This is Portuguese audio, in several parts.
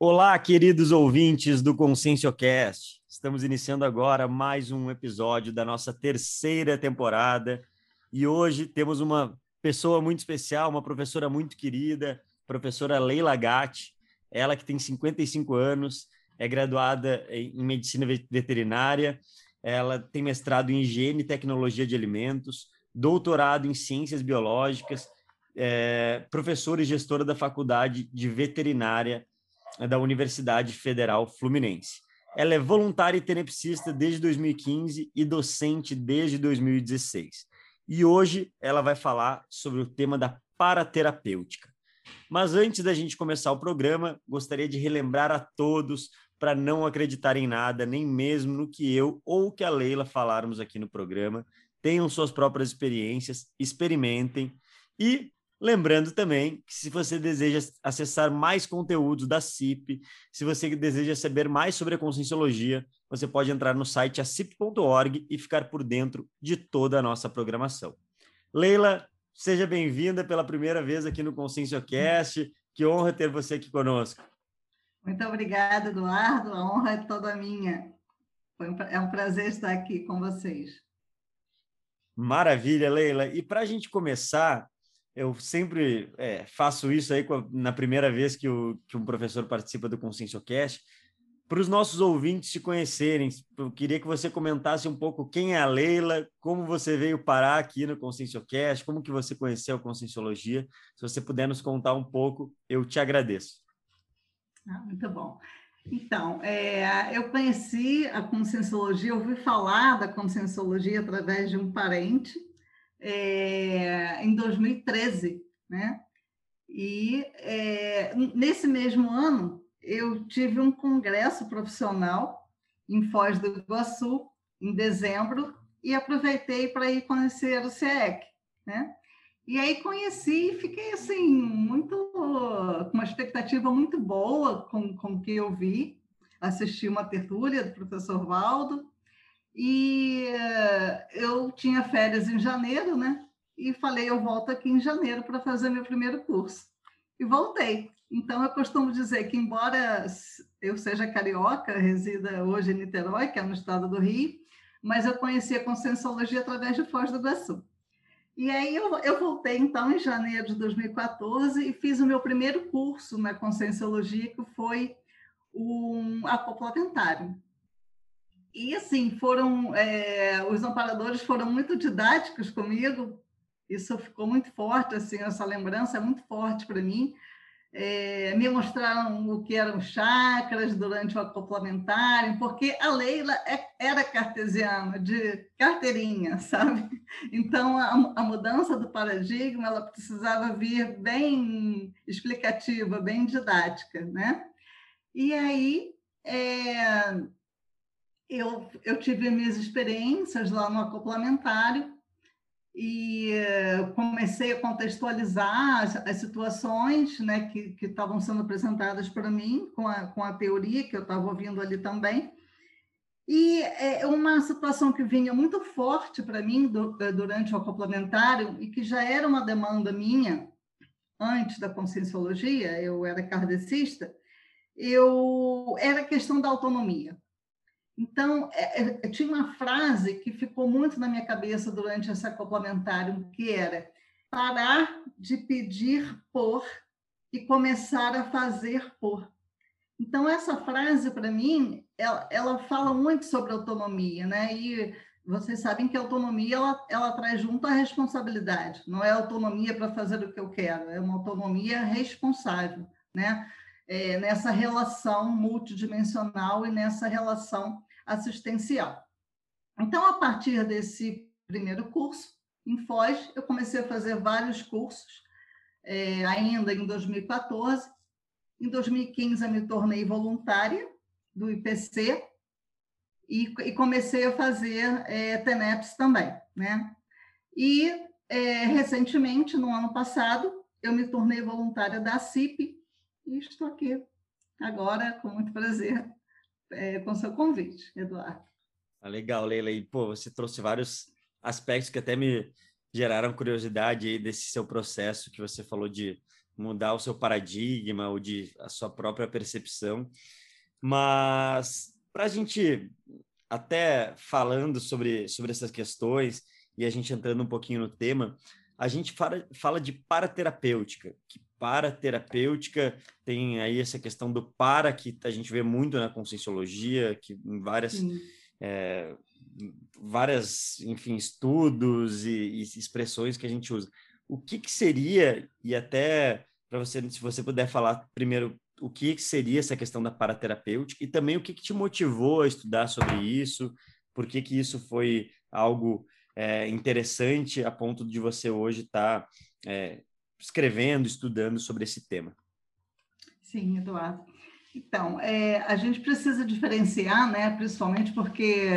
Olá, queridos ouvintes do ConsciencioCast. Estamos iniciando agora mais um episódio da nossa terceira temporada e hoje temos uma pessoa muito especial, uma professora muito querida, professora Leila Gatti, ela que tem 55 anos, é graduada em medicina veterinária, ela tem mestrado em higiene e tecnologia de alimentos, doutorado em ciências biológicas, é, professora e gestora da faculdade de veterinária da Universidade Federal Fluminense. Ela é voluntária e tenepsista desde 2015 e docente desde 2016. E hoje ela vai falar sobre o tema da paraterapêutica. Mas antes da gente começar o programa, gostaria de relembrar a todos para não acreditar em nada, nem mesmo no que eu ou que a Leila falarmos aqui no programa. Tenham suas próprias experiências, experimentem e Lembrando também que se você deseja acessar mais conteúdos da CIP, se você deseja saber mais sobre a Conscienciologia, você pode entrar no site acip.org e ficar por dentro de toda a nossa programação. Leila, seja bem-vinda pela primeira vez aqui no ConsciencioCast. Que honra ter você aqui conosco. Muito obrigada, Eduardo. A honra é toda minha. é um prazer estar aqui com vocês. Maravilha, Leila. E para a gente começar, eu sempre é, faço isso aí na primeira vez que, o, que um professor participa do ConsciencioCast. Para os nossos ouvintes te conhecerem, eu queria que você comentasse um pouco quem é a Leila, como você veio parar aqui no ConsciencioCast, como que você conheceu a Conscienciologia. Se você puder nos contar um pouco, eu te agradeço. Ah, muito bom. Então, é, eu conheci a Conscienciologia, ouvi falar da Conscienciologia através de um parente, é, em 2013, né? E é, nesse mesmo ano eu tive um congresso profissional em Foz do Iguaçu em dezembro e aproveitei para ir conhecer o CIEC, né? E aí conheci e fiquei assim muito com uma expectativa muito boa com com o que eu vi, assisti uma tertúlia do professor Valdo e eh, eu tinha férias em janeiro, né? E falei, eu volto aqui em janeiro para fazer meu primeiro curso. E voltei. Então, eu costumo dizer que, embora eu seja carioca, resida hoje em Niterói, que é no estado do Rio, mas eu conheci a Conscienciologia através de Foz do Iguaçu. E aí eu, eu voltei, então, em janeiro de 2014 e fiz o meu primeiro curso na Conscienciologia, que foi um acoplamentário. E assim, foram é, os amparadores foram muito didáticos comigo. Isso ficou muito forte, assim, essa lembrança é muito forte para mim. É, me mostraram o que eram chakras durante o acoplamentário, porque a Leila é, era cartesiana, de carteirinha, sabe? Então, a, a, mudança do paradigma, ela precisava vir bem explicativa, bem didática, né? E aí, é, eu, eu tive minhas experiências lá no acoplamentário e uh, comecei a contextualizar as, as situações né, que, estavam sendo apresentadas para mim, com a, com a teoria que eu estava ouvindo ali também. E é uma situação que vinha muito forte para mim do, eh, durante o acoplamentário e que já era uma demanda minha antes da conscienciologia, eu era kardecista, eu era a questão da autonomia. Então, é, é, tinha uma frase que ficou muito na minha cabeça durante esse acoplamentário, que era parar de pedir por e começar a fazer por. Então, essa frase, para mim, ela, ela, fala muito sobre autonomia, né? E vocês sabem que a autonomia, ela, ela traz junto a responsabilidade. Não é autonomia para fazer o que eu quero, é uma autonomia responsável, né? É, nessa relação multidimensional e nessa relação assistencial. Então, a partir desse primeiro curso, em Foz, eu comecei a fazer vários cursos, é, ainda em 2014. Em 2015, eu me tornei voluntária do IPC e, e comecei a fazer é, TENEPS também, né? E, é, recentemente, no ano passado, eu me tornei voluntária da CIP e estou aqui agora com muito prazer é, com seu convite, Eduardo. Ah, legal, Leila. E, pô, você trouxe vários aspectos que até me geraram curiosidade aí desse seu processo que você falou de mudar o seu paradigma ou de a sua própria percepção. Mas para a gente até falando sobre, sobre essas questões e a gente entrando um pouquinho no tema, a gente fala, fala de paraterapêutica, que paraterapêutica tem aí essa questão do para, que a gente vê muito na conscienciologia, que em várias, é, várias enfim, estudos e, e, expressões que a gente usa. O que, que seria, e até para você, se você puder falar primeiro o que, que seria essa questão da paraterapêutica e também o que, que te motivou a estudar sobre isso, por que, que isso foi algo é, interessante a ponto de você hoje estar tá, é, escrevendo, estudando sobre esse tema. Sim, Eduardo. Então, é, a gente precisa diferenciar, né, principalmente porque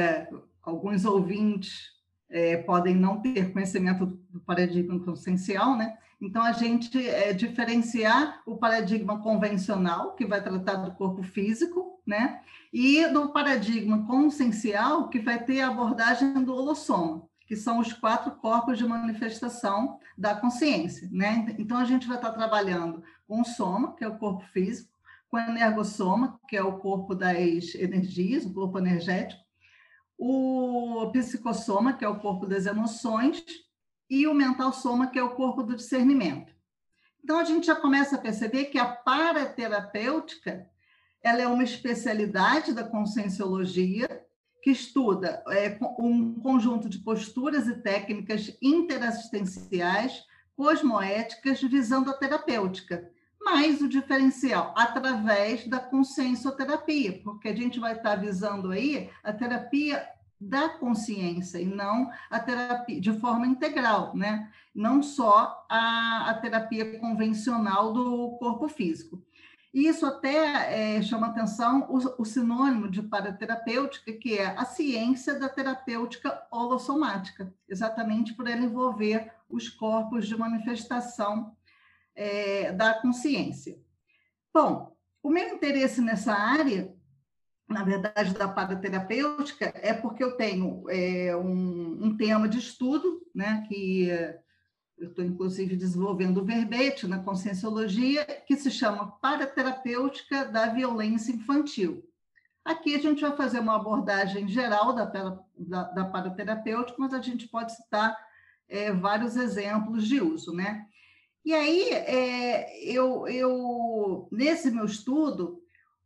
alguns ouvintes é, podem não ter conhecimento do paradigma consciencial, né? Então, a gente é, diferenciar o paradigma convencional, que vai tratar do corpo físico, né? E do paradigma consciencial, que vai ter a abordagem do holossoma que são os quatro corpos de manifestação da consciência, né? Então a gente vai estar trabalhando com o soma, que é o corpo físico, com o energossoma, que é o corpo das energias, o corpo energético, o psicossoma, que é o corpo das emoções, e o mental soma, que é o corpo do discernimento. Então a gente já começa a perceber que a paraterapêutica ela é uma especialidade da conscienciologia que estuda é, um conjunto de posturas e técnicas interassistenciais, cosmoéticas, visando a terapêutica, mais o diferencial através da consciencioterapia, porque a gente vai estar visando aí a terapia da consciência e não a terapia de forma integral, né? Não só a, a terapia convencional do corpo físico. E isso até é, chama atenção o, o, sinônimo de paraterapêutica, que é a ciência da terapêutica holossomática, exatamente por ela envolver os corpos de manifestação é, da consciência. Bom, o meu interesse nessa área, na verdade, da paraterapêutica, é porque eu tenho é, um, um tema de estudo, né, que eu estou, inclusive, desenvolvendo o verbete na conscienciologia, que se chama Paraterapêutica da Violência Infantil. Aqui a gente vai fazer uma abordagem geral da, da, da paraterapêutica, mas a gente pode citar é, vários exemplos de uso, né? E aí, é, eu, eu, nesse meu estudo,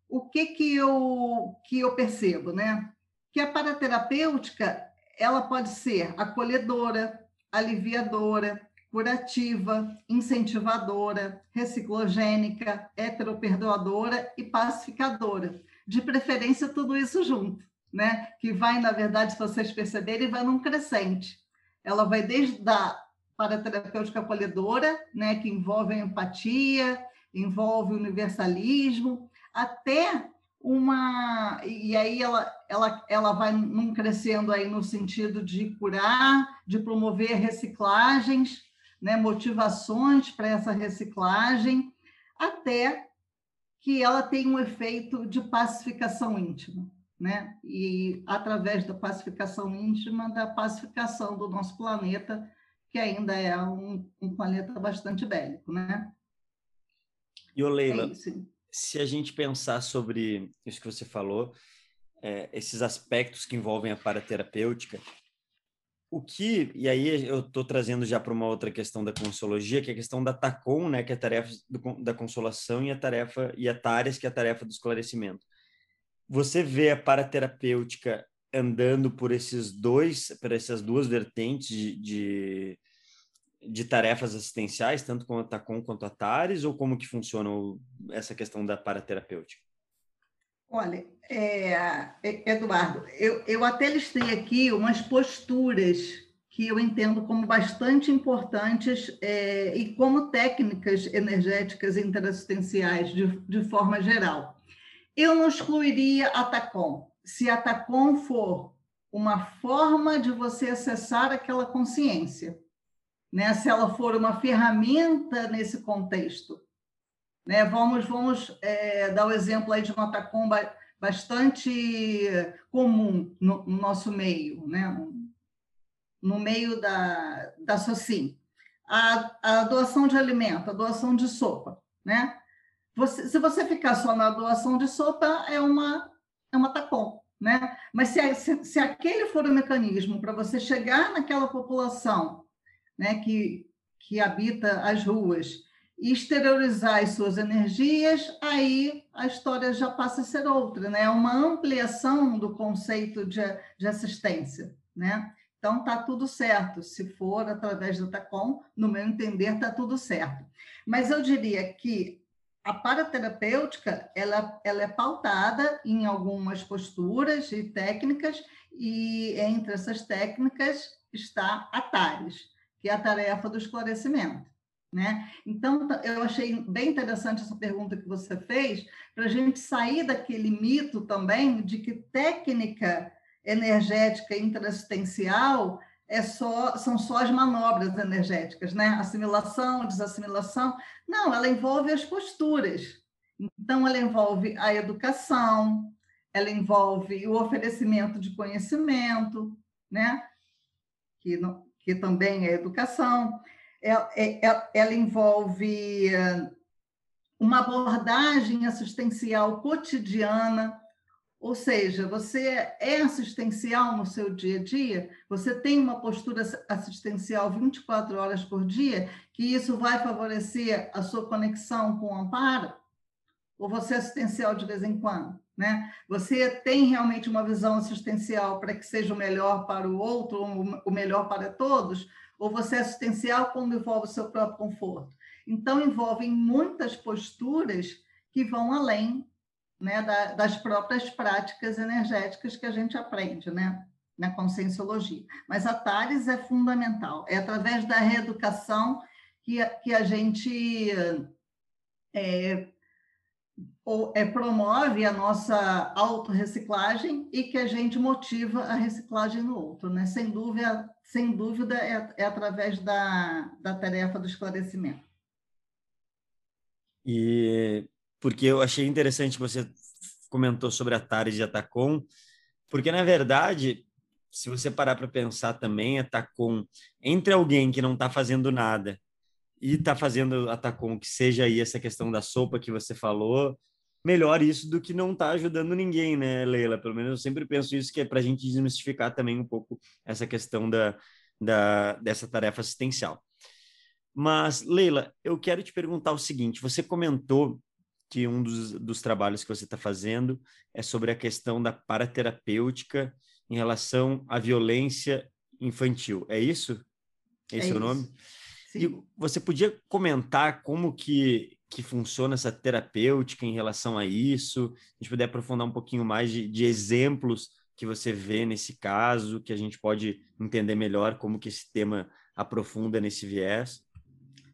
o que que eu, que eu percebo, né? Que a paraterapêutica, ela pode ser acolhedora, aliviadora, curativa, incentivadora, reciclogênica, heteroperdoadora e pacificadora. De preferência, tudo isso junto, né? Que vai, na verdade, se vocês perceberem, vai num crescente. Ela vai desde a paraterapêutica acolhedora, né? Que envolve a empatia, envolve o universalismo, até uma e aí ela, ela, ela vai num crescendo aí no sentido de curar, de promover reciclagens, né, motivações para essa reciclagem, até que ela tem um efeito de pacificação íntima, né? E através da pacificação íntima, da pacificação do nosso planeta, que ainda é um, um planeta bastante bélico, né? E o Leila, é se a gente pensar sobre isso que você falou, é, esses aspectos que envolvem a paraterapêutica, o que, e aí eu estou trazendo já para uma outra questão da consologia, que é a questão da TACOM, né, que é a tarefa do, da consolação, e a tarefa, e a TARES, que é a tarefa do esclarecimento. Você vê a paraterapêutica andando por esses dois, por essas duas vertentes de, de, de tarefas assistenciais, tanto com a TACOM quanto a TARES, ou como que funciona essa questão da paraterapêutica? Olha, é, Eduardo, eu, eu até listei aqui umas posturas que eu entendo como bastante importantes é, e como técnicas energéticas interassistenciais de, de forma geral. Eu não excluiria a TACOM. Se a TACOM for uma forma de você acessar aquela consciência, né? se ela for uma ferramenta nesse contexto, né? Vamos, vamos é, dar o exemplo aí de uma tacomba bastante comum no, no, nosso meio, né? no meio da, da SOCIM. a, a doação de alimento, a doação de sopa, né? Você, se você ficar só na doação de sopa, é uma, é uma TACOM, né? Mas se, se, se aquele for o mecanismo para você chegar naquela população né, que, que habita as ruas e exteriorizar as suas energias, aí a história já passa a ser outra, né? É uma ampliação do conceito de, de assistência, né? Então, está tudo certo. Se for através do TACOM, no meu entender, está tudo certo. Mas eu diria que a paraterapêutica ela, ela é pautada em algumas posturas e técnicas, e entre essas técnicas está a TARES, que é a tarefa do esclarecimento. Né? Então, eu achei bem interessante essa pergunta que você fez, para a gente sair daquele mito também de que técnica energética interassistencial é só, são só as manobras energéticas, né? Assimilação, desassimilação. Não, ela envolve as posturas. Então, ela envolve a educação, ela envolve o oferecimento de conhecimento, né? Que, que também é educação. Ela, é, é, ela envolve eh, uma abordagem assistencial cotidiana, ou seja, você é assistencial no seu dia a dia, você tem uma postura assistencial 24 horas por dia, que isso vai favorecer a sua conexão com o amparo? Ou você é assistencial de vez em quando? Né? Você tem realmente uma visão assistencial para que seja o melhor para o outro, o melhor para todos? Ou você é assistencial quando envolve o seu próprio conforto? Então, envolvem muitas posturas que vão além né, da, das próprias práticas energéticas que a gente aprende, né, na conscienciologia. Mas a TARES é fundamental, é através da reeducação que, a, que a gente é, ou, é, promove a nossa autorreciclagem e que a gente motiva a reciclagem no outro, né? Sem dúvida, sem dúvida é, é através da, da tarefa do esclarecimento. E porque eu achei interessante você comentou sobre a Tares e a Tacom, porque na verdade, se você parar para pensar também, a Tacom, entre alguém que não está fazendo nada e está fazendo a Tacom, que seja aí essa questão da sopa que você falou, melhor isso do que não estar tá ajudando ninguém, né, Leila? Pelo menos eu sempre penso isso, que é para a gente desmistificar também um pouco essa questão da, da, dessa tarefa assistencial. Mas, Leila, eu quero te perguntar o seguinte: você comentou que um dos, dos trabalhos que você está fazendo é sobre a questão da paraterapêutica em relação à violência infantil. É isso? Esse é, é o nome? Sim. E você podia comentar como que, que funciona essa terapêutica em relação a isso? A gente puder aprofundar um pouquinho mais de, de exemplos que você vê nesse caso, que a gente pode entender melhor como que esse tema aprofunda nesse viés?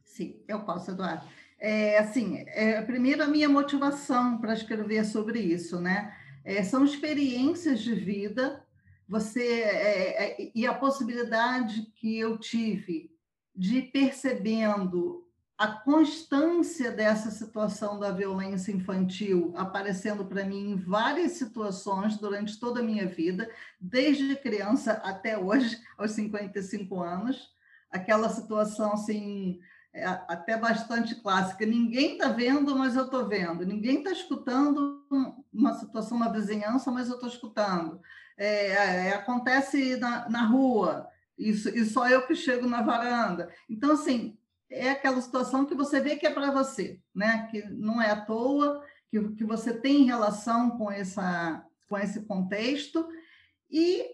Sim, eu posso, Eduardo é, assim, é, primeiro a minha motivação para escrever sobre isso, né? É, são experiências de vida, você é, é, e a possibilidade que eu tive de percebendo a constância dessa situação da violência infantil aparecendo para mim em várias situações durante toda a minha vida, desde criança até hoje, aos 55 anos, aquela situação assim é até bastante clássica. Ninguém está vendo, mas eu estou vendo. Ninguém está escutando uma situação na vizinhança, mas eu estou escutando. É, é, acontece na, na rua, isso, e só eu que chego na varanda. Então, assim, é aquela situação que você vê que é para você, né? que não é à toa, que, que você tem relação com, essa, com esse contexto. E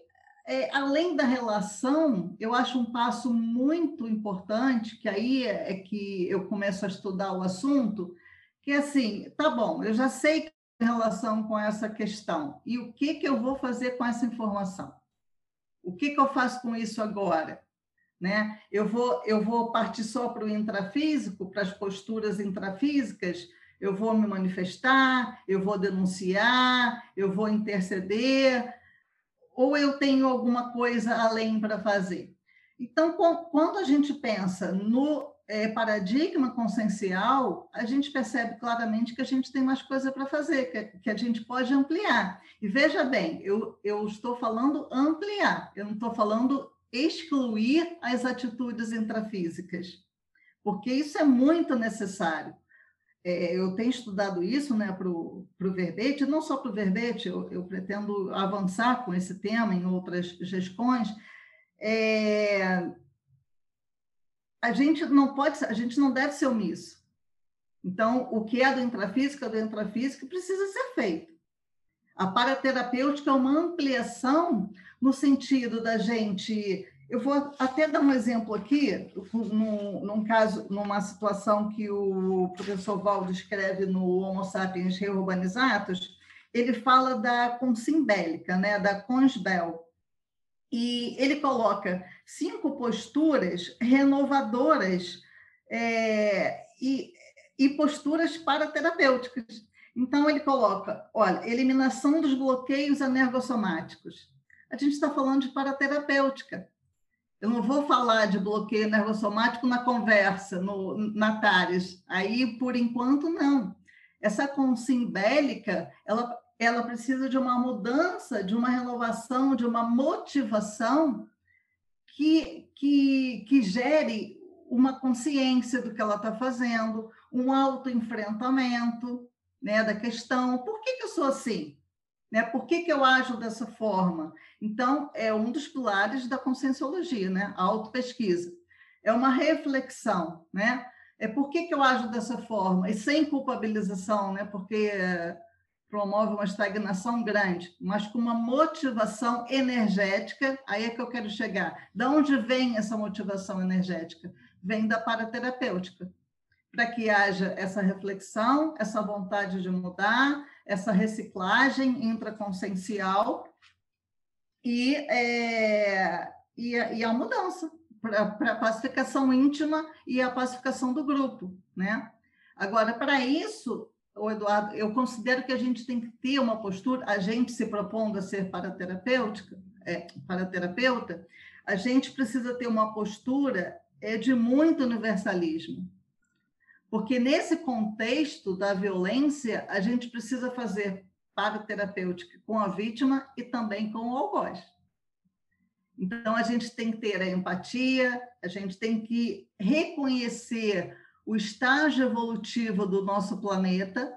é, além da relação, eu acho um passo muito importante, que aí é, é que eu começo a estudar o assunto, que é assim, tá bom, eu já sei que relação com essa questão, e o que, que eu vou fazer com essa informação? O que, que eu faço com isso agora? Né? Eu, vou, eu vou partir só para o intrafísico, para as posturas intrafísicas, eu vou me manifestar, eu vou denunciar, eu vou interceder, ou eu tenho alguma coisa além para fazer? Então, quando a gente pensa no é, paradigma consciencial, a gente percebe claramente que a gente tem mais coisa para fazer, que, que, a gente pode ampliar. E veja bem, eu, eu estou falando ampliar, eu não estou falando excluir as atitudes intrafísicas. porque isso é muito necessário. É, eu tenho estudado isso né, para o verbete, não só para o verbete, eu, eu, pretendo avançar com esse tema em outras gestões. É, a gente não pode, a gente não deve ser omisso. Então, o que é do intrafísico é do intrafísico precisa ser feito. A paraterapêutica é uma ampliação no sentido da gente. Eu vou até dar um exemplo aqui, num, num caso, numa situação que o professor Valdo escreve no Homo sapiens reurbanizados, ele fala da consimbélica, né, da consbel. E ele coloca cinco posturas renovadoras é, e, e posturas paraterapêuticas. Então, ele coloca, olha, eliminação dos bloqueios energossomáticos. A gente está falando de paraterapêutica. Eu não vou falar de bloqueio energossomático na conversa, no, na TARES. Aí, por enquanto, não. Essa consimbélica, ela, ela precisa de uma mudança, de uma renovação, de uma motivação que, que, que gere uma consciência do que ela está fazendo, um autoenfrentamento, né, da questão, por que, que eu sou assim? Né? Por que, que eu ajo dessa forma? Então, é um dos pilares da conscienciologia, né? a autopesquisa. É uma reflexão, né? É por que, que eu ajo dessa forma? E sem culpabilização, né? porque promove uma estagnação grande, mas com uma motivação energética, aí é que eu quero chegar. Da onde vem essa motivação energética? Vem da paraterapêutica para que haja essa reflexão, essa vontade de mudar, essa reciclagem intraconsciencial e, é, e, e, a mudança para a pacificação íntima e a pacificação do grupo, né? Agora, para isso, Eduardo, eu considero que a gente tem que ter uma postura, a gente se propondo a ser paraterapêutica, é, paraterapeuta, a gente precisa ter uma postura é, de muito universalismo, porque nesse contexto da violência, a gente precisa fazer paraterapêutica com a vítima e também com o algoz. Então, a gente tem que ter a empatia, a gente tem que reconhecer o estágio evolutivo do nosso planeta,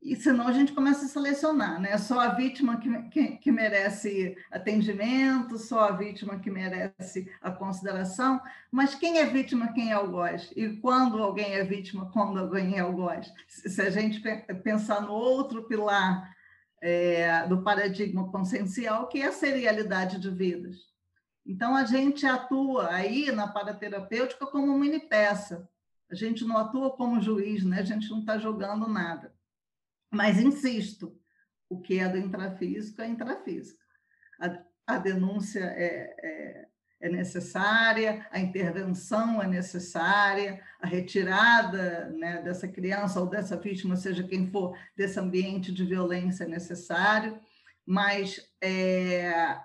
e senão a gente começa a selecionar, né? Só a vítima que, que, que, merece atendimento, só a vítima que merece a consideração, mas quem é vítima, quem é algoz? E quando alguém é vítima, quando alguém é algoz? Se a gente pensar no outro pilar é, do paradigma consciencial, que é a serialidade de vidas. Então, a gente atua aí na paraterapêutica como mini peça. A gente não atua como juiz, né? A gente não está jogando nada. Mas insisto, o que é do intrafísico é intrafísico. A, a denúncia é, é, é, necessária, a intervenção é necessária, a retirada né, dessa criança ou dessa vítima, seja quem for, desse ambiente de violência é necessário, mas é,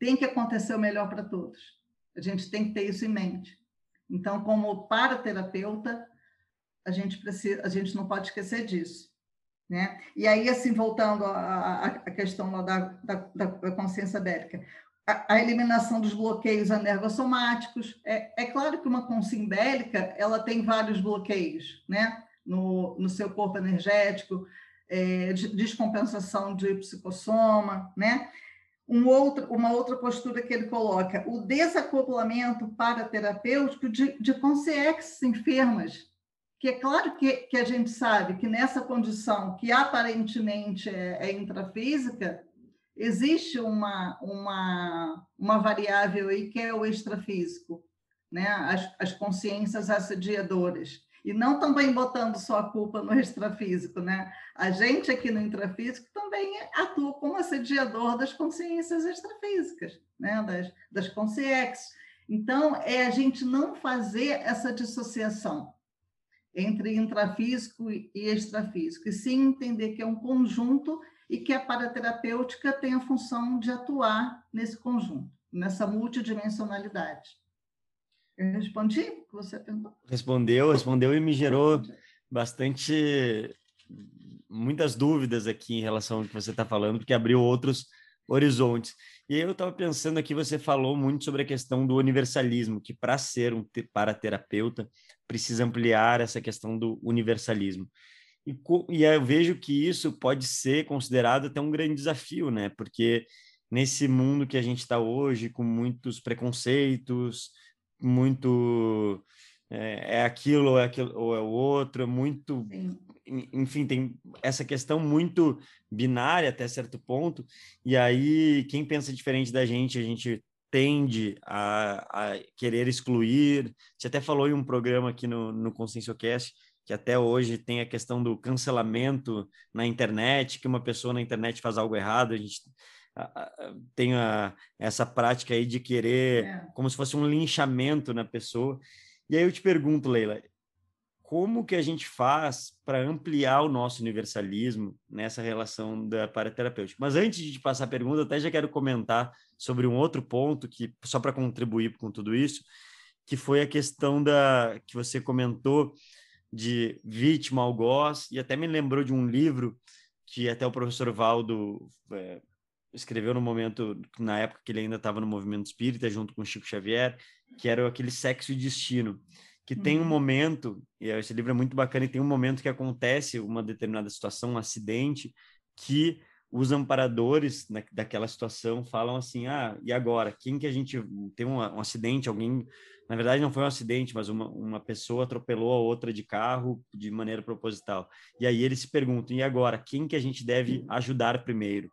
tem que acontecer o melhor para todos. A gente tem que ter isso em mente. Então, como paraterapeuta, a gente precisa, a gente não pode esquecer disso. Né? E aí, assim, voltando à, questão da, da, da consciência bélica, a, a, eliminação dos bloqueios anergossomáticos, é, é claro que uma consciência bélica, ela tem vários bloqueios, né? No, no seu corpo energético, é, de, descompensação de psicossoma, né? Um outro, uma outra postura que ele coloca, o desacoplamento paraterapêutico de, de consciências enfermas, que é claro que, que a gente sabe que nessa condição que aparentemente é, é intrafísica, existe uma, uma, uma variável aí que é o extrafísico, né? as, as consciências assediadoras. E não também botando só a culpa no extrafísico, né? A gente aqui no intrafísico também atua como assediador das consciências extrafísicas, né? Das, das consciências. Então, é a gente não fazer essa dissociação entre intrafísico e extrafísico, e sim entender que é um conjunto e que a paraterapêutica tem a função de atuar nesse conjunto, nessa multidimensionalidade. Eu respondi o que você perguntou? Respondeu, respondeu e me gerou bastante muitas dúvidas aqui em relação ao que você está falando, porque abriu outros horizontes. E aí eu estava pensando aqui, você falou muito sobre a questão do universalismo, que para ser um paraterapeuta precisa ampliar essa questão do universalismo. E, e eu vejo que isso pode ser considerado até um grande desafio, né? Porque nesse mundo que a gente está hoje, com muitos preconceitos, muito é, é, aquilo ou é aquilo ou é o outro, é muito, Sim. enfim, tem essa questão muito binária até certo ponto. E aí quem pensa diferente da gente, a gente tende a, a querer excluir. Você até falou em um programa aqui no, no ConsciencioCast que até hoje tem a questão do cancelamento na internet, que uma pessoa na internet faz algo errado, a gente tem a, essa prática aí de querer, é. como se fosse um linchamento na pessoa. E aí eu te pergunto, Leila, como que a gente faz para ampliar o nosso universalismo nessa relação da paraterapêutica? Mas antes de passar a pergunta, até já quero comentar sobre um outro ponto que só para contribuir com tudo isso, que foi a questão da que você comentou de vítima, algoz, e até me lembrou de um livro que até o professor Valdo é, escreveu no momento, na época que ele ainda estava no movimento espírita, junto com Chico Xavier, que era aquele Sexo e Destino, que uhum. tem um uhum. momento, e esse livro é muito bacana, e tem um momento que acontece uma determinada situação, um acidente, que os amparadores na, daquela situação falam assim, ah, e agora? Quem que a gente... Tem um, um acidente, alguém na verdade, não foi um acidente, mas uma, uma pessoa atropelou a outra de carro de maneira proposital. E aí eles se perguntam: e agora, quem que a gente deve ajudar primeiro?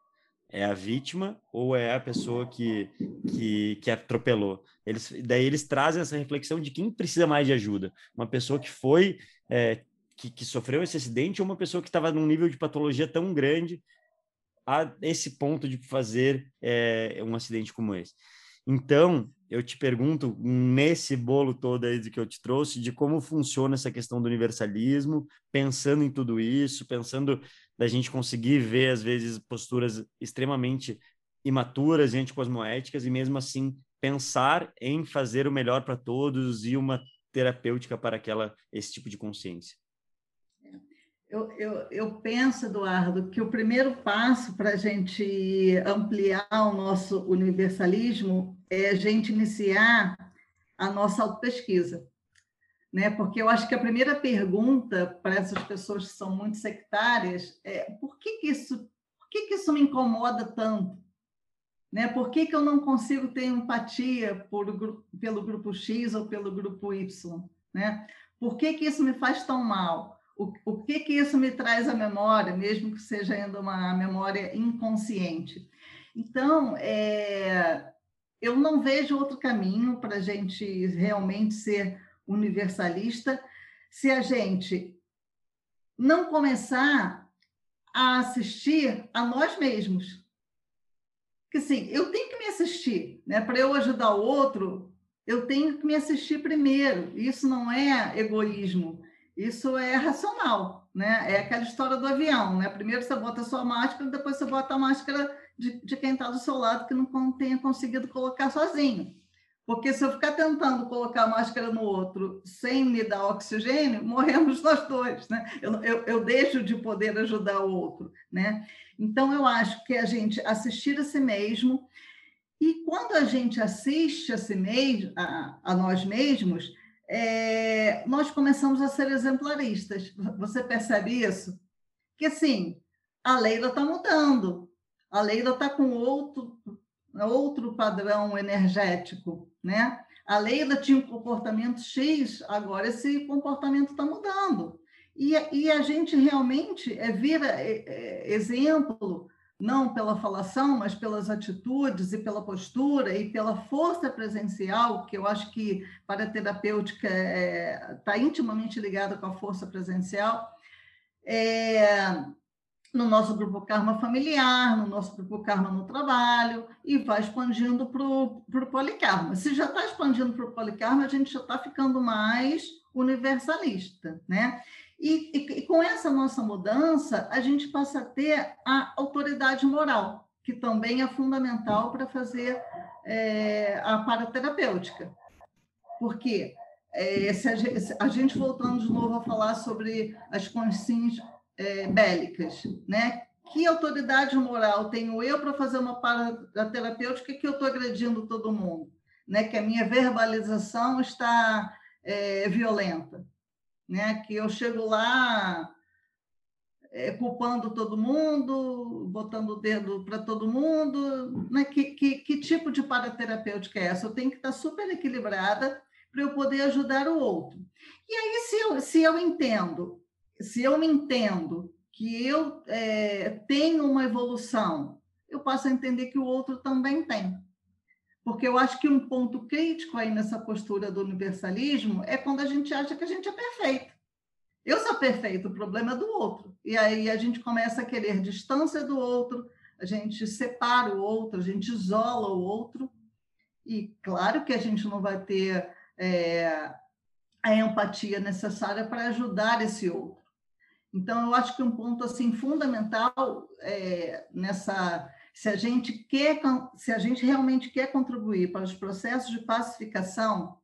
É a vítima ou é a pessoa que, que, que atropelou? Eles, daí eles trazem essa reflexão de quem precisa mais de ajuda. Uma pessoa que foi, é, que, que sofreu esse acidente ou uma pessoa que estava num nível de patologia tão grande a esse ponto de fazer é, um acidente como esse. Então, eu te pergunto, nesse bolo todo aí que eu te trouxe, de como funciona essa questão do universalismo, pensando em tudo isso, pensando da gente conseguir ver, às vezes, posturas extremamente imaturas e anticosmoéticas, e mesmo assim pensar em fazer o melhor para todos e uma terapêutica para aquela esse tipo de consciência. Eu, eu, eu penso, Eduardo, que o primeiro passo para a gente ampliar o nosso universalismo é a gente iniciar a nossa autopesquisa. Né? Porque eu acho que a primeira pergunta para essas pessoas que são muito sectárias é por que, que isso por que, que isso me incomoda tanto? Né? Por que, que eu não consigo ter empatia por, pelo grupo X ou pelo grupo Y? Né? Por que, que isso me faz tão mal? O, o que, que isso me traz à memória, mesmo que seja ainda uma memória inconsciente. Então, é, eu não vejo outro caminho para a gente realmente ser universalista se a gente não começar a assistir a nós mesmos. Porque, assim, eu tenho que me assistir, né? Para eu ajudar o outro, eu tenho que me assistir primeiro. Isso não é egoísmo, isso é racional, né? É aquela história do avião, né? Primeiro você bota a sua máscara, depois você bota a máscara de, de quem está do seu lado que não tenha conseguido colocar sozinho. Porque se eu ficar tentando colocar a máscara no outro sem me dar oxigênio, morremos nós dois, né? Eu, eu, eu deixo de poder ajudar o outro, né? Então, eu acho que a gente assistir a si mesmo, e quando a gente assiste a si mesmo, a, a nós mesmos, é, nós começamos a ser exemplaristas. Você percebe isso? Que assim, a Leila está mudando, a Leila está com outro, outro padrão energético, né? A Leila tinha um comportamento X, agora esse comportamento está mudando. E, e, a gente realmente é, vira é, é, exemplo não pela falação, mas pelas atitudes e pela postura e pela força presencial, que eu acho que para a terapêutica está é, tá intimamente ligada com a força presencial, é, no nosso grupo Karma familiar, no nosso grupo Karma no trabalho, e vai expandindo para o polikarma. Se já está expandindo para o polikarma, a gente já está ficando mais universalista, né? E, e, e, com essa nossa mudança, a gente passa a ter a autoridade moral, que também é fundamental para fazer é, a paraterapêutica. Porque é, se a, gente, a, voltando de novo a falar sobre as consciências é, bélicas, né? que autoridade moral tenho eu para fazer uma paraterapêutica que eu estou agredindo todo mundo? Né? Que a minha verbalização está é, violenta, né? que eu chego lá é, culpando todo mundo, botando o dedo para todo mundo. Né? Que, que, que tipo de paraterapêutica é essa? Eu tenho que estar super equilibrada para eu poder ajudar o outro. E aí, se eu, se eu entendo, se eu me entendo que eu é, tenho uma evolução, eu passo a entender que o outro também tem. Porque eu acho que um ponto crítico aí nessa postura do universalismo é quando a gente acha que a gente é perfeito. Eu sou perfeito, o problema é do outro. E aí a gente começa a querer distância do outro, a gente separa o outro, a gente isola o outro. E claro que a gente não vai ter é, a empatia necessária para ajudar esse outro. Então, eu acho que um ponto assim fundamental é, nessa, se a gente quer, se a gente realmente quer contribuir para os processos de pacificação,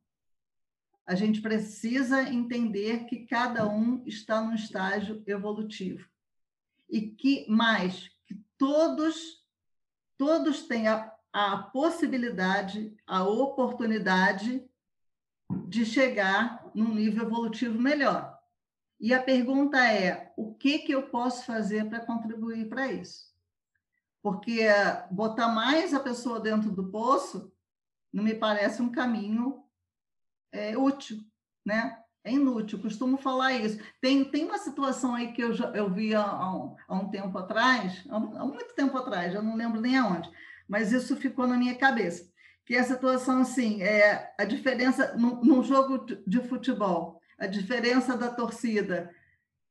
a gente precisa entender que cada um está num estágio evolutivo e que mais que todos todos têm a, a possibilidade, a oportunidade de chegar num nível evolutivo melhor. E a pergunta é: o que, que eu posso fazer para contribuir para isso? Porque botar mais a pessoa dentro do poço não me parece um caminho é, útil, né? É inútil, costumo falar isso. Tem, tem uma situação aí que eu, eu vi há, há, um tempo atrás, há, há muito tempo atrás, eu não lembro nem aonde, mas isso ficou na minha cabeça. Que é a situação assim, é a diferença num jogo de futebol a diferença da torcida,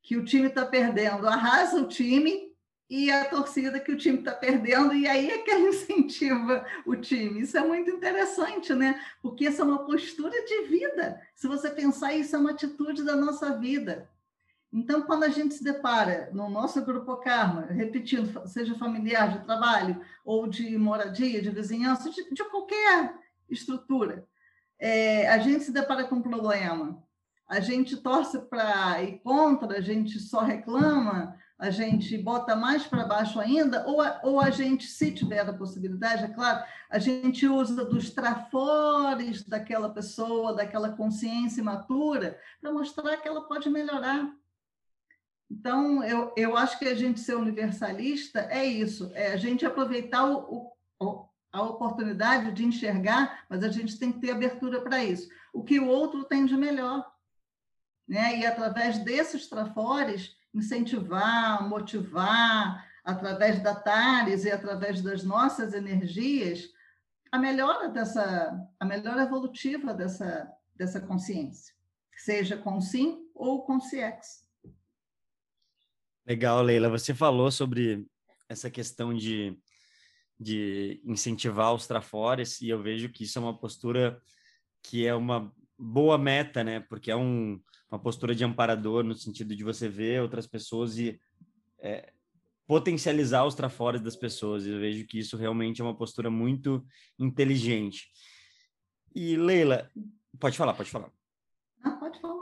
que o time está perdendo, arrasa o time e a torcida que o time está perdendo, e aí é que incentiva o time. Isso é muito interessante, né? Porque essa é uma postura de vida. Se você pensar, isso é uma atitude da nossa vida. Então, quando a gente se depara no nosso grupo Karma, repetindo, seja familiar, de trabalho, ou de moradia, de vizinhança, de, de qualquer estrutura, é, a gente se depara com um problema a gente torce para ir contra, a gente só reclama, a gente bota mais para baixo ainda, ou a, ou a gente, se tiver a possibilidade, é claro, a gente usa dos trafores daquela pessoa, daquela consciência imatura, para mostrar que ela pode melhorar. Então, eu, eu acho que a gente ser universalista é isso, é a gente aproveitar o, o, a oportunidade de enxergar, mas a gente tem que ter abertura para isso. O que o outro tem de melhor né? E através desses trafores incentivar, motivar, através da TARES e através das nossas energias, a melhora dessa, a melhora evolutiva dessa, dessa consciência, seja com sim ou com CX. Legal, Leila. Você falou sobre essa questão de, de incentivar os trafores e eu vejo que isso é uma postura que é uma boa meta, né? Porque é um, uma postura de amparador no sentido de você ver outras pessoas e é, potencializar os trafores das pessoas. Eu vejo que isso realmente é uma postura muito inteligente. E Leila, pode falar, pode falar. Não, pode falar.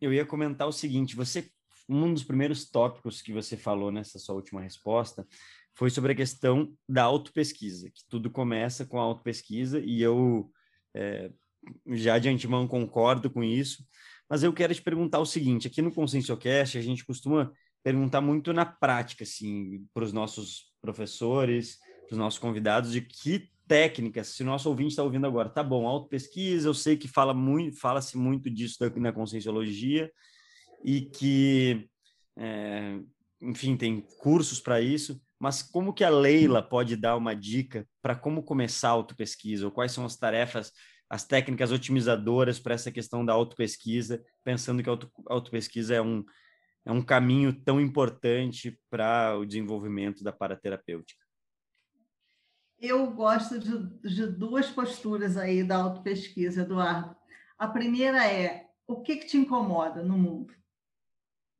Eu ia comentar o seguinte: você, um dos primeiros tópicos que você falou nessa sua última resposta foi sobre a questão da autopesquisa, que tudo começa com a autopesquisa e eu é, já de antemão concordo com isso. Mas eu quero te perguntar o seguinte: aqui no ConsciencioCast, a gente costuma perguntar muito na prática, assim, para os nossos professores, para os nossos convidados, de que técnicas, se o nosso ouvinte está ouvindo agora, tá bom, autopesquisa, eu sei que fala muito, fala-se muito disso na conscienciologia e que, é, enfim, tem cursos para isso, mas como que a Leila pode dar uma dica para como começar a autopesquisa, ou quais são as tarefas as técnicas otimizadoras para essa questão da autopesquisa, pensando que a auto, autopesquisa é um, é um caminho tão importante para o desenvolvimento da paraterapêutica? Eu gosto de, de duas posturas aí da autopesquisa, Eduardo. A primeira é o que, que te incomoda no mundo?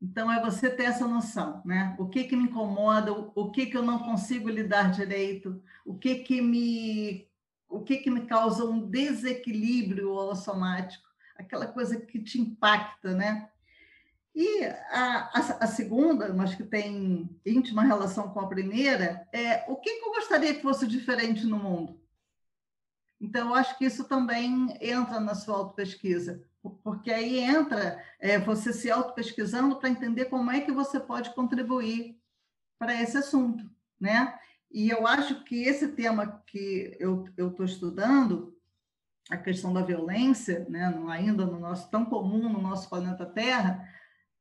Então, é você ter essa noção, né? O que, que me incomoda, o que, que eu não consigo lidar direito, o que, que me o que, que me causa um desequilíbrio holossomático, aquela coisa que te impacta, né? E a, a, a, segunda, mas que tem íntima relação com a primeira, é o que, que eu gostaria que fosse diferente no mundo? Então, eu acho que isso também entra na sua autopesquisa, porque aí entra é, você se autopesquisando para entender como é que você pode contribuir para esse assunto, né? E eu acho que esse tema que eu estou estudando, a questão da violência, né, ainda no nosso tão comum no nosso planeta Terra,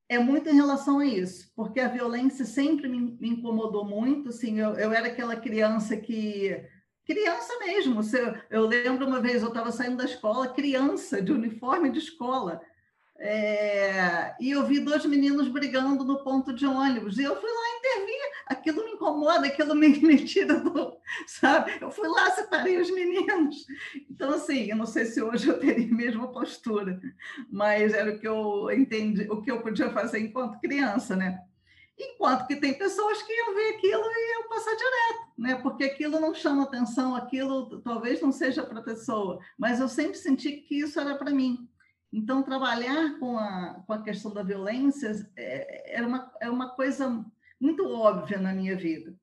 é muito em relação a isso, porque a violência sempre me, me incomodou muito. Assim, eu, eu, era aquela criança que. Criança mesmo. Eu, eu lembro uma vez, eu estava saindo da escola, criança, de uniforme de escola. É, e eu vi dois meninos brigando no ponto de ônibus. E eu fui lá intervir. Aquilo me incomoda, aquilo me, me tira do. Sabe? Eu fui lá, separei os meninos. Então, assim, eu não sei se hoje eu teria a mesma postura, mas era o que eu entendi, o que eu podia fazer enquanto criança, né? Enquanto que tem pessoas que iam ver aquilo e iam passar direto, né? Porque aquilo não chama atenção, aquilo talvez não seja para a pessoa, mas eu sempre senti que isso era para mim. Então, trabalhar com a, com a questão da violência é, era uma, é uma coisa muito óbvia na minha vida.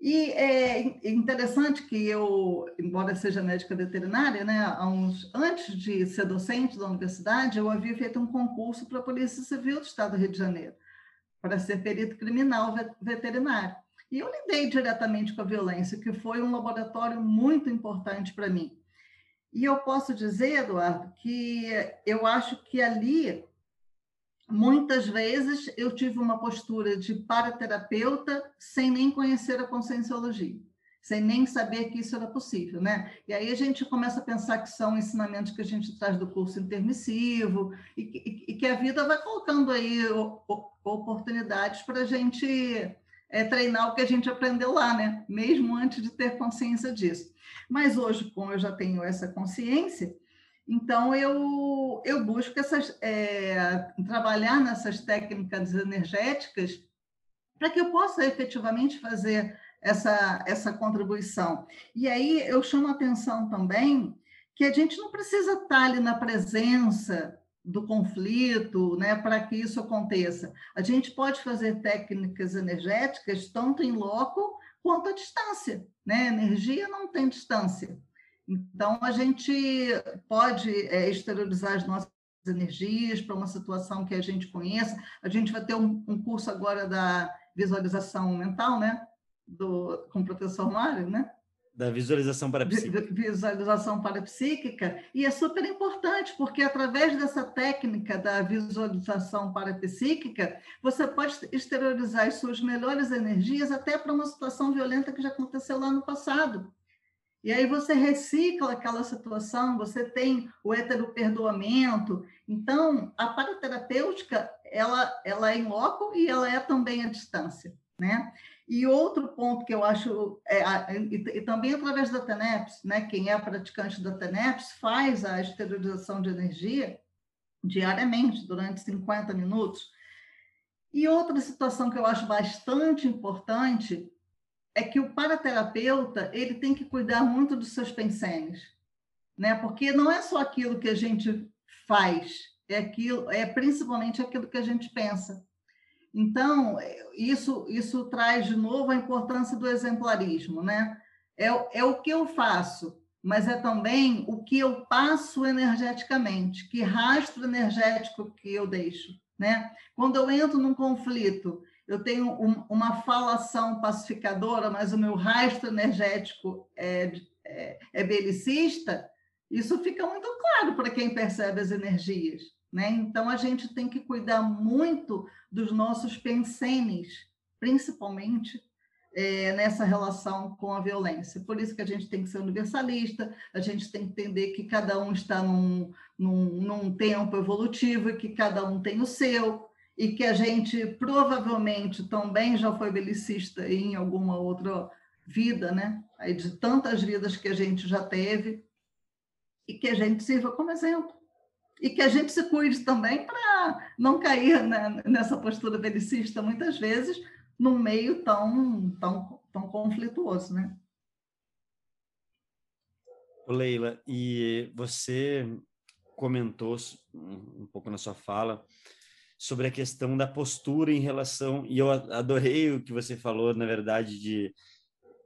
E é interessante que eu, embora seja médica veterinária, né, uns, antes de ser docente da universidade, eu havia feito um concurso para a Polícia Civil do Estado do Rio de Janeiro, para ser perito criminal veterinário. E eu lidei diretamente com a violência, que foi um laboratório muito importante para mim. E eu posso dizer, Eduardo, que eu acho que ali, muitas vezes, eu tive uma postura de paraterapeuta sem nem conhecer a conscienciologia, sem nem saber que isso era possível, né? E aí a gente começa a pensar que são ensinamentos que a gente traz do curso intermissivo e, e, e que a vida vai colocando aí oportunidades para a gente é, treinar o que a gente aprendeu lá, né? Mesmo antes de ter consciência disso. Mas hoje, como eu já tenho essa consciência, então eu, eu busco essas, é, trabalhar nessas técnicas energéticas para que eu possa efetivamente fazer essa, essa contribuição. E aí eu chamo a atenção também que a gente não precisa estar ali na presença do conflito, né, para que isso aconteça. A gente pode fazer técnicas energéticas tanto em loco quanto à distância, né? Energia não tem distância. Então a gente pode é, exteriorizar as nossas energias para uma situação que a gente conheça. A gente vai ter um, um curso agora da visualização mental, né? Do, com o professor Mário, né? Da visualização parapsíquica. Visualização parapsíquica, e é super importante, porque através dessa técnica da visualização parapsíquica, você pode exteriorizar as suas melhores energias até para uma situação violenta que já aconteceu lá no passado. E aí você recicla aquela situação, você tem o heteroperdoamento. Então, a paraterapêutica, ela, ela é em loco e ela é também à distância, né? E outro ponto que eu acho, é, e, e, também através da TENEPS, né, quem é praticante da TENEPS faz a esterilização de energia diariamente, durante 50 minutos. E outra situação que eu acho bastante importante é que o paraterapeuta ele tem que cuidar muito dos seus pensenes, né? Porque não é só aquilo que a gente faz, é aquilo, é principalmente aquilo que a gente pensa. Então, isso, isso traz de novo a importância do exemplarismo, né? É, é o que eu faço, mas é também o que eu passo energeticamente, que rastro energético que eu deixo, né? Quando eu entro num conflito, eu tenho um, uma falação pacificadora, mas o meu rastro energético é, é, é belicista, isso fica muito claro para quem percebe as energias. Né? Então, a gente tem que cuidar muito dos nossos pensenes, principalmente é, nessa relação com a violência. Por isso que a gente tem que ser universalista, a gente tem que entender que cada um está num, num, num tempo evolutivo e que cada um tem o seu, e que a gente provavelmente também já foi belicista em alguma outra vida, né? Aí de tantas vidas que a gente já teve, e que a gente sirva como exemplo e que a gente se cuide também para não cair né, nessa postura belicista muitas vezes num meio tão, tão, tão conflituoso, né? Leila, e você comentou um pouco na sua fala sobre a questão da postura em relação, e eu adorei o que você falou, na verdade, de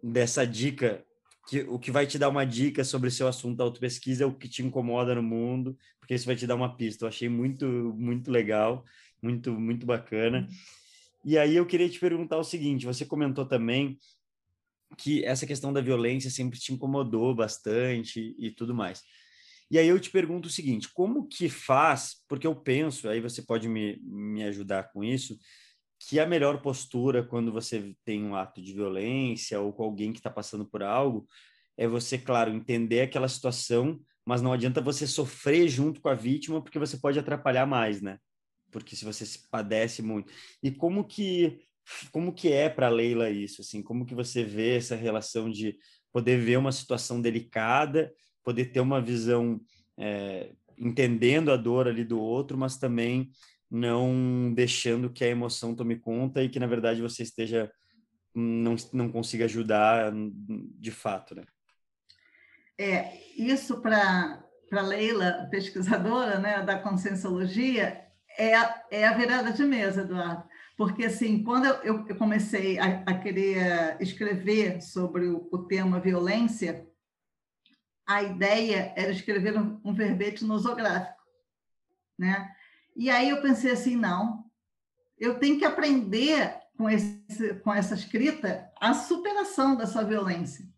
dessa dica, que o que vai te dar uma dica sobre o seu assunto da autopesquisa é o que te incomoda no mundo, porque isso vai te dar uma pista. Eu achei muito, muito legal, muito, muito bacana. E aí eu queria te perguntar o seguinte: você comentou também que essa questão da violência sempre te incomodou bastante e tudo mais. E aí eu te pergunto o seguinte: como que faz? Porque eu penso, aí você pode me, me ajudar com isso, que a melhor postura quando você tem um ato de violência ou com alguém que está passando por algo é você, claro, entender aquela situação, mas não adianta você sofrer junto com a vítima, porque você pode atrapalhar mais, né? Porque se você se padece muito. E como que como que é para Leila isso assim? Como que você vê essa relação de poder ver uma situação delicada, poder ter uma visão é, entendendo a dor ali do outro, mas também não deixando que a emoção tome conta e que na verdade você esteja não, não consiga ajudar de fato, né? É, isso para para Leila, pesquisadora né, da conscienciologia, é a, é a virada de mesa, Eduardo. Porque, assim, quando eu, eu comecei a, a, querer escrever sobre o, o, tema violência, a ideia era escrever um, um verbete nosográfico, né? E aí eu pensei assim, não, eu tenho que aprender com, esse, com essa escrita a superação dessa violência.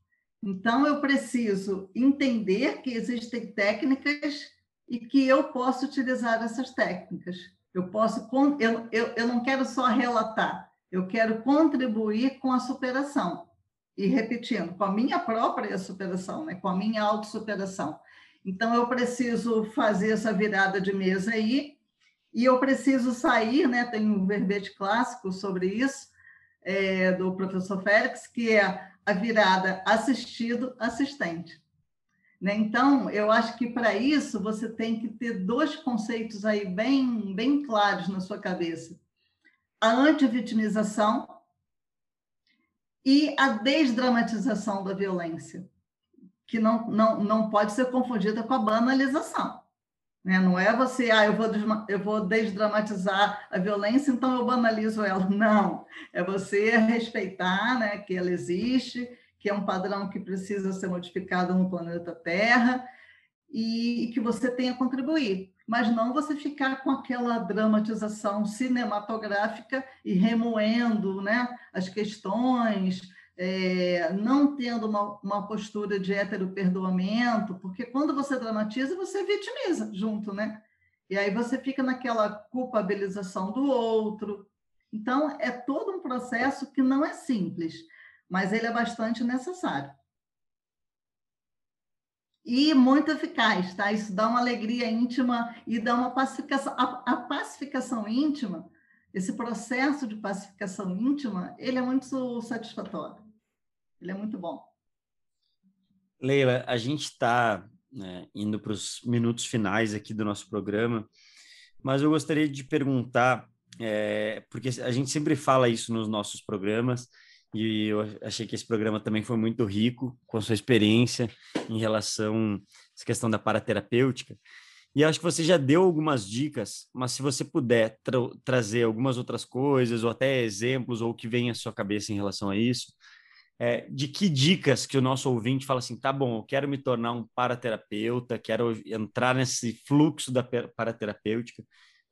Então, eu preciso entender que existem técnicas e que eu posso utilizar essas técnicas. Eu posso, eu, eu, eu não quero só relatar, eu quero contribuir com a superação. E repetindo, com a minha própria superação, né? com a minha autossuperação. Então, eu preciso fazer essa virada de mesa aí, e eu preciso sair, né? Tem um verbete clássico sobre isso, é, do professor Félix, que é a virada assistido-assistente. Né? Então, eu acho que para isso você tem que ter dois conceitos aí bem, bem claros na sua cabeça: a antivitimização e a desdramatização da violência, que não, não, não pode ser confundida com a banalização. Né? Não é você, ah, eu vou, eu vou desdramatizar a violência, então eu banalizo ela. Não, é você respeitar né, que ela existe que é um padrão que precisa ser modificado no planeta Terra e, que você tenha a contribuir. Mas não você ficar com aquela dramatização cinematográfica e remoendo né, as questões, é, não tendo uma, uma postura de heteroperdoamento, porque quando você dramatiza, você vitimiza junto, né? E aí você fica naquela culpabilização do outro. Então, é todo um processo que não é simples mas ele é bastante necessário. E muito eficaz, tá? Isso dá uma alegria íntima e dá uma pacificação. A, a pacificação íntima, esse processo de pacificação íntima, ele é muito satisfatório. Ele é muito bom. Leila, a gente está né, indo para os minutos finais aqui do nosso programa, mas eu gostaria de perguntar, é, porque a gente sempre fala isso nos nossos programas, e eu achei que esse programa também foi muito rico com a sua experiência em relação a essa questão da paraterapêutica. E acho que você já deu algumas dicas, mas se você puder tra trazer algumas outras coisas, ou até exemplos, ou o que vem à sua cabeça em relação a isso, é, de que dicas que o nosso ouvinte fala assim, tá bom, eu quero me tornar um paraterapeuta, quero entrar nesse fluxo da paraterapêutica,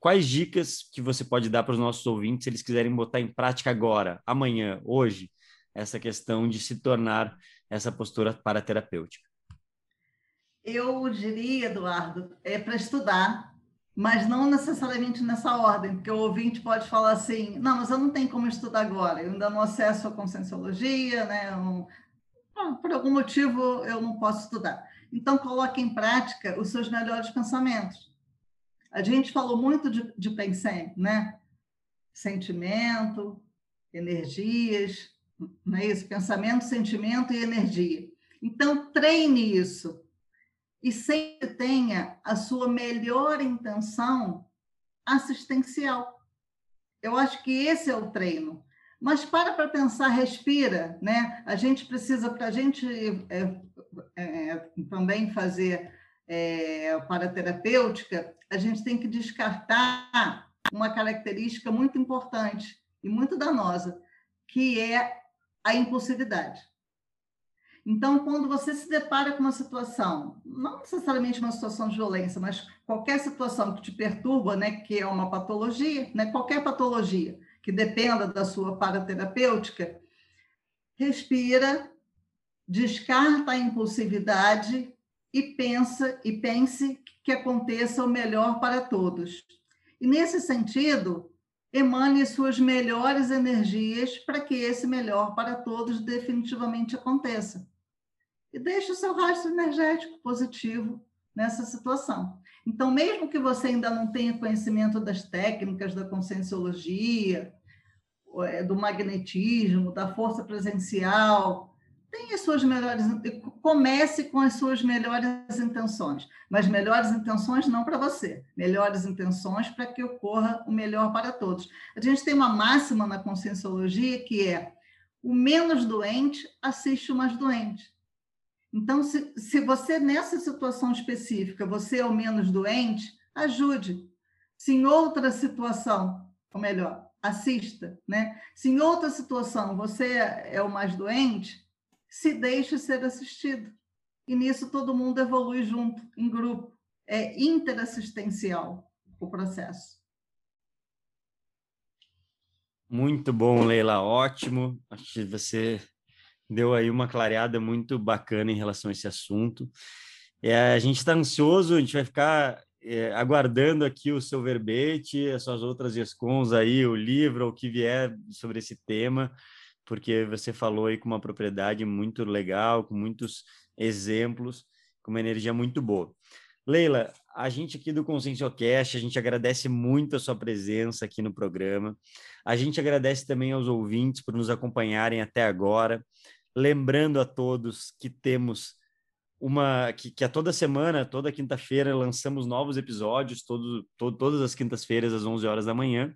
Quais dicas que você pode dar para os nossos ouvintes se eles quiserem botar em prática agora, amanhã, hoje, essa questão de se tornar essa postura paraterapêutica? Eu diria, Eduardo, é para estudar, mas não necessariamente nessa ordem, porque o ouvinte pode falar assim: não, mas eu não tenho como estudar agora, eu ainda não acesso a conscienciologia, né? por algum motivo eu não posso estudar. Então, coloque em prática os seus melhores pensamentos. A gente falou muito de, de pensar, né? Sentimento, energias, não é isso? Pensamento, sentimento e energia. Então, treine isso. E sempre tenha a sua melhor intenção assistencial. Eu acho que esse é o treino. Mas para para pensar, respira, né? A gente precisa, para a gente é, é, também fazer é, para terapêutica, a gente tem que descartar uma característica muito importante e muito danosa, que é a impulsividade. Então, quando você se depara com uma situação, não necessariamente uma situação de violência, mas qualquer situação que te perturba, né, que é uma patologia, né, qualquer patologia que dependa da sua paraterapêutica, respira, descarta a impulsividade e pensa e pense que aconteça o melhor para todos. E nesse sentido, emane suas melhores energias para que esse melhor para todos definitivamente aconteça e deixe o seu rastro energético positivo nessa situação. Então, mesmo que você ainda não tenha conhecimento das técnicas da conscienciologia, é, do magnetismo, da força presencial, tenha suas melhores, comece com as suas melhores intenções, mas melhores intenções não para você, melhores intenções para que ocorra o melhor para todos. A gente tem uma máxima na conscienciologia que é o menos doente assiste o mais doente. Então, se, se você, nessa situação específica, você é o menos doente, ajude. Se em outra situação, ou melhor, assista, né? Se em outra situação você é o mais doente, se deixe ser assistido. E nisso todo mundo evolui junto, em grupo. É interassistencial o processo. Muito bom, Leila, ótimo. Acho que você deu aí uma clareada muito bacana em relação a esse assunto. É, a gente está ansioso, a gente vai ficar é, aguardando aqui o seu verbete, as suas outras escons aí, o livro, o que vier sobre esse tema, porque você falou aí com uma propriedade muito legal, com muitos exemplos, com uma energia muito boa. Leila, a gente aqui do Conscienciocast, a gente agradece muito a sua presença aqui no programa. A gente agradece também aos ouvintes por nos acompanharem até agora. Lembrando a todos que temos uma que, que a toda semana, toda quinta-feira, lançamos novos episódios, todo, todo, todas as quintas-feiras, às 11 horas da manhã.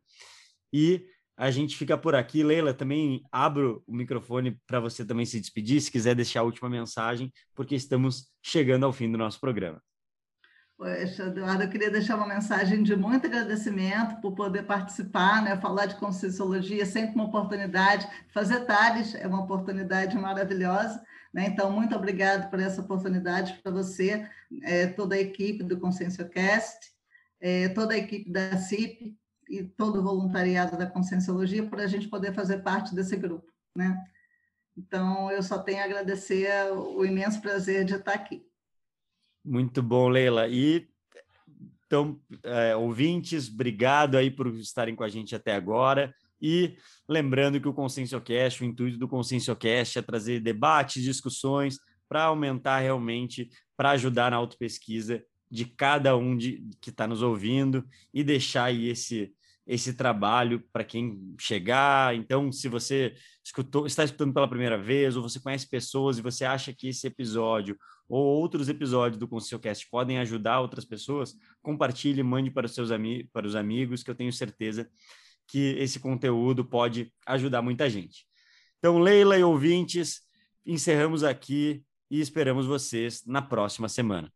E a gente fica por aqui. Leila, também abro o microfone para você também se despedir, se quiser deixar a última mensagem, porque estamos chegando ao fim do nosso programa. Poxa, Eduardo, eu queria deixar uma mensagem de muito agradecimento por poder participar, né? falar de Conscienciologia, é sempre uma oportunidade. Fazer TARES é uma oportunidade maravilhosa. Né? Então, muito obrigado por essa oportunidade para você, é, toda a equipe do Conscienciocast, é, toda a equipe da CIP e todo o voluntariado da Conscienciologia, por a gente poder fazer parte desse grupo. Né? Então, eu só tenho a agradecer o imenso prazer de estar aqui. Muito bom, Leila. E então, é, ouvintes, obrigado aí por estarem com a gente até agora. E lembrando que o Conscienciocast, o intuito do Conscienciocast é trazer debates, discussões para aumentar realmente, para ajudar na autopesquisa de cada um de, que está nos ouvindo e deixar aí esse, esse trabalho para quem chegar. Então, se você escutou, está escutando pela primeira vez, ou você conhece pessoas e você acha que esse episódio ou outros episódios do Conselhocast podem ajudar outras pessoas, compartilhe, mande para os seus amigos, para os amigos, que eu tenho certeza que esse conteúdo pode ajudar muita gente. Então, Leila e ouvintes, encerramos aqui e esperamos vocês na próxima semana.